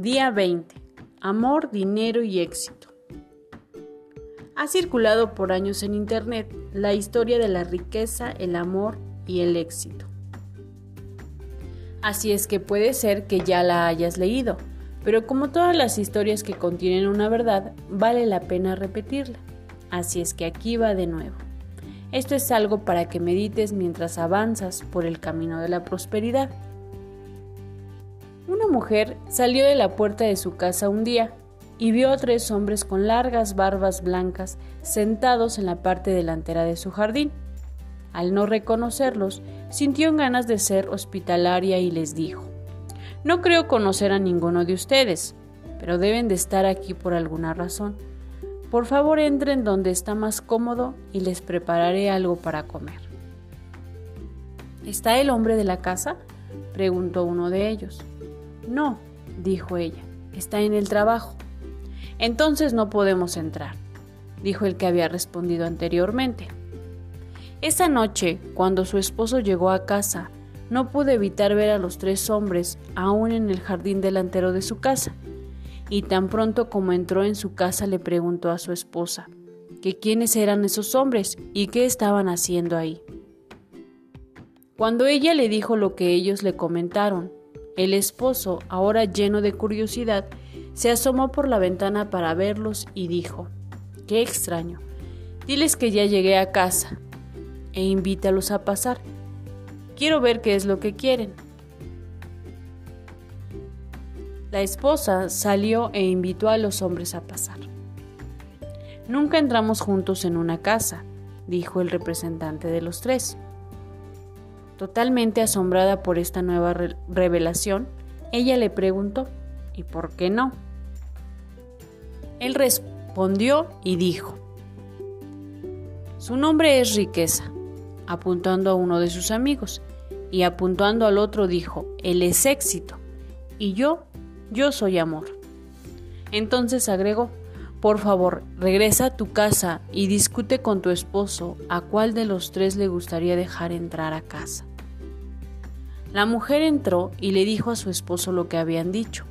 Día 20. Amor, dinero y éxito. Ha circulado por años en Internet la historia de la riqueza, el amor y el éxito. Así es que puede ser que ya la hayas leído, pero como todas las historias que contienen una verdad, vale la pena repetirla. Así es que aquí va de nuevo. Esto es algo para que medites mientras avanzas por el camino de la prosperidad. Mujer salió de la puerta de su casa un día y vio a tres hombres con largas barbas blancas sentados en la parte delantera de su jardín. Al no reconocerlos, sintió ganas de ser hospitalaria y les dijo, No creo conocer a ninguno de ustedes, pero deben de estar aquí por alguna razón. Por favor entren donde está más cómodo y les prepararé algo para comer. ¿Está el hombre de la casa? preguntó uno de ellos. No, dijo ella, está en el trabajo. Entonces no podemos entrar, dijo el que había respondido anteriormente. Esa noche, cuando su esposo llegó a casa, no pudo evitar ver a los tres hombres aún en el jardín delantero de su casa y tan pronto como entró en su casa le preguntó a su esposa que quiénes eran esos hombres y qué estaban haciendo ahí. Cuando ella le dijo lo que ellos le comentaron, el esposo, ahora lleno de curiosidad, se asomó por la ventana para verlos y dijo, Qué extraño, diles que ya llegué a casa e invítalos a pasar. Quiero ver qué es lo que quieren. La esposa salió e invitó a los hombres a pasar. Nunca entramos juntos en una casa, dijo el representante de los tres. Totalmente asombrada por esta nueva revelación, ella le preguntó, ¿y por qué no? Él respondió y dijo, su nombre es riqueza, apuntando a uno de sus amigos, y apuntando al otro dijo, él es éxito, y yo yo soy amor. Entonces agregó, por favor, regresa a tu casa y discute con tu esposo a cuál de los tres le gustaría dejar entrar a casa. La mujer entró y le dijo a su esposo lo que habían dicho.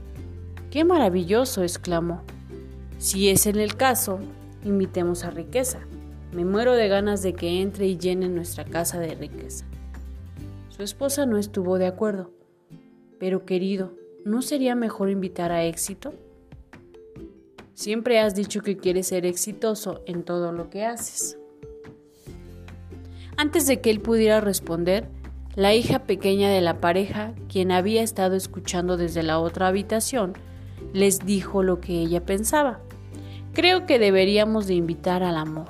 ¡Qué maravilloso! exclamó. Si es en el caso, invitemos a riqueza. Me muero de ganas de que entre y llene nuestra casa de riqueza. Su esposa no estuvo de acuerdo. Pero querido, ¿no sería mejor invitar a éxito? Siempre has dicho que quieres ser exitoso en todo lo que haces. Antes de que él pudiera responder, la hija pequeña de la pareja, quien había estado escuchando desde la otra habitación, les dijo lo que ella pensaba. Creo que deberíamos de invitar al amor.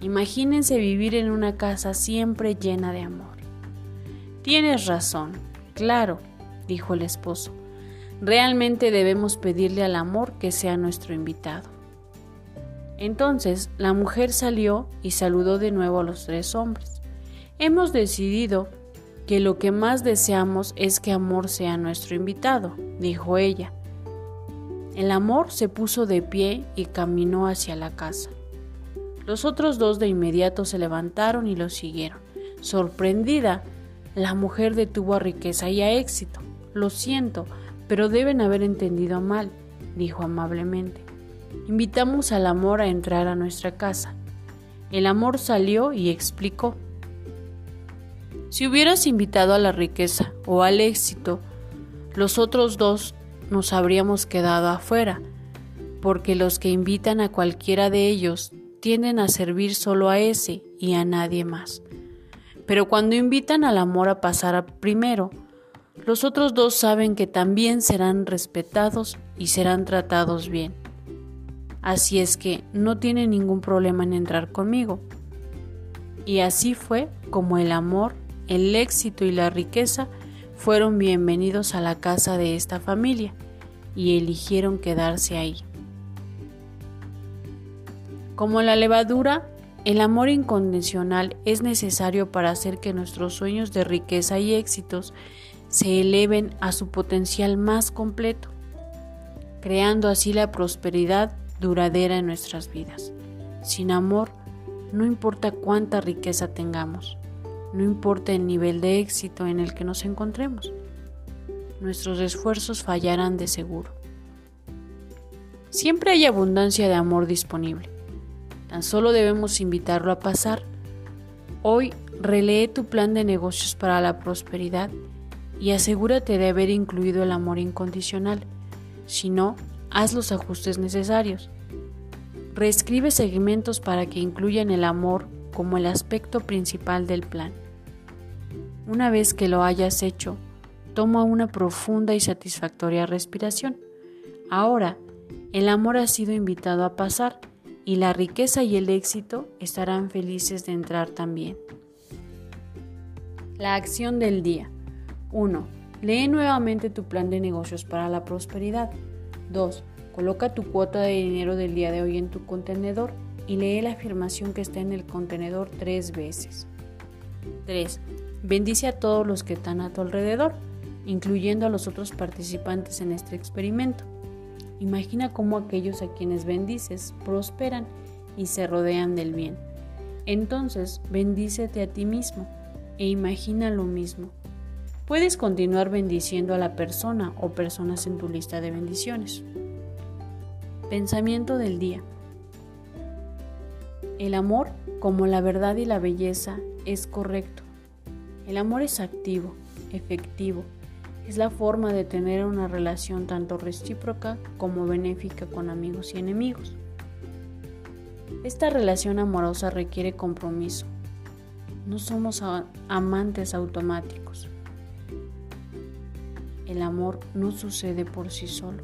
Imagínense vivir en una casa siempre llena de amor. Tienes razón, claro, dijo el esposo. Realmente debemos pedirle al amor que sea nuestro invitado. Entonces la mujer salió y saludó de nuevo a los tres hombres. Hemos decidido que lo que más deseamos es que amor sea nuestro invitado, dijo ella. El amor se puso de pie y caminó hacia la casa. Los otros dos de inmediato se levantaron y lo siguieron. Sorprendida, la mujer detuvo a riqueza y a éxito. Lo siento, pero deben haber entendido mal, dijo amablemente. Invitamos al amor a entrar a nuestra casa. El amor salió y explicó. Si hubieras invitado a la riqueza o al éxito, los otros dos nos habríamos quedado afuera, porque los que invitan a cualquiera de ellos tienden a servir solo a ese y a nadie más. Pero cuando invitan al amor a pasar primero, los otros dos saben que también serán respetados y serán tratados bien. Así es que no tienen ningún problema en entrar conmigo. Y así fue como el amor, el éxito y la riqueza fueron bienvenidos a la casa de esta familia y eligieron quedarse ahí. Como la levadura, el amor incondicional es necesario para hacer que nuestros sueños de riqueza y éxitos se eleven a su potencial más completo, creando así la prosperidad duradera en nuestras vidas. Sin amor, no importa cuánta riqueza tengamos, no importa el nivel de éxito en el que nos encontremos, nuestros esfuerzos fallarán de seguro. Siempre hay abundancia de amor disponible. Tan solo debemos invitarlo a pasar. Hoy relee tu plan de negocios para la prosperidad y asegúrate de haber incluido el amor incondicional. Si no, haz los ajustes necesarios. Reescribe segmentos para que incluyan el amor como el aspecto principal del plan. Una vez que lo hayas hecho, toma una profunda y satisfactoria respiración. Ahora, el amor ha sido invitado a pasar y la riqueza y el éxito estarán felices de entrar también. La acción del día. 1. Lee nuevamente tu plan de negocios para la prosperidad. 2. Coloca tu cuota de dinero del día de hoy en tu contenedor y lee la afirmación que está en el contenedor tres veces. 3. Bendice a todos los que están a tu alrededor, incluyendo a los otros participantes en este experimento. Imagina cómo aquellos a quienes bendices prosperan y se rodean del bien. Entonces, bendícete a ti mismo e imagina lo mismo. Puedes continuar bendiciendo a la persona o personas en tu lista de bendiciones. Pensamiento del día. El amor, como la verdad y la belleza, es correcto. El amor es activo, efectivo. Es la forma de tener una relación tanto recíproca como benéfica con amigos y enemigos. Esta relación amorosa requiere compromiso. No somos amantes automáticos. El amor no sucede por sí solo.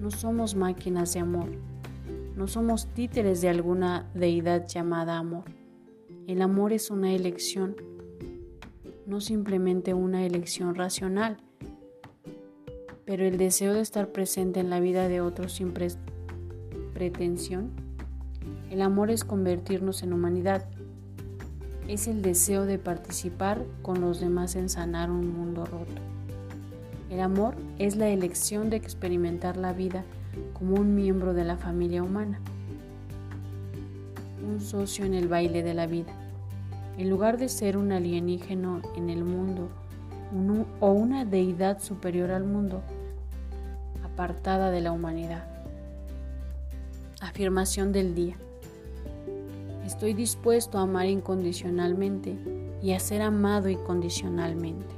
No somos máquinas de amor no somos títeres de alguna deidad llamada amor. El amor es una elección, no simplemente una elección racional, pero el deseo de estar presente en la vida de otros sin pretensión. El amor es convertirnos en humanidad. Es el deseo de participar con los demás en sanar un mundo roto. El amor es la elección de experimentar la vida como un miembro de la familia humana, un socio en el baile de la vida. En lugar de ser un alienígeno en el mundo o una deidad superior al mundo, apartada de la humanidad. Afirmación del día. Estoy dispuesto a amar incondicionalmente y a ser amado incondicionalmente.